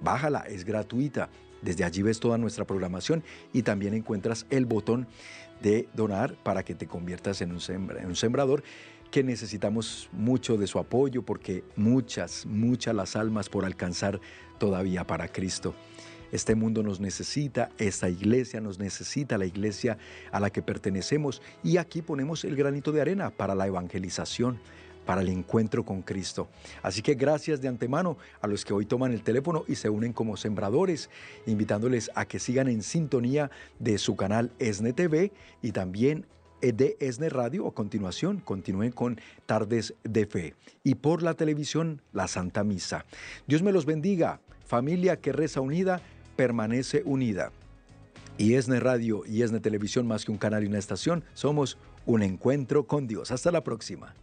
[SPEAKER 2] Bájala, es gratuita. Desde allí ves toda nuestra programación y también encuentras el botón de donar para que te conviertas en un, en un sembrador que necesitamos mucho de su apoyo porque muchas, muchas las almas por alcanzar todavía para Cristo. Este mundo nos necesita, esta iglesia nos necesita, la iglesia a la que pertenecemos y aquí ponemos el granito de arena para la evangelización, para el encuentro con Cristo. Así que gracias de antemano a los que hoy toman el teléfono y se unen como sembradores, invitándoles a que sigan en sintonía de su canal ESNE TV y también de ESNE Radio. A continuación, continúen con Tardes de Fe. Y por la televisión, la Santa Misa. Dios me los bendiga. Familia que reza unida, permanece unida. Y ESNE Radio y ESNE Televisión, más que un canal y una estación, somos un encuentro con Dios. Hasta la próxima.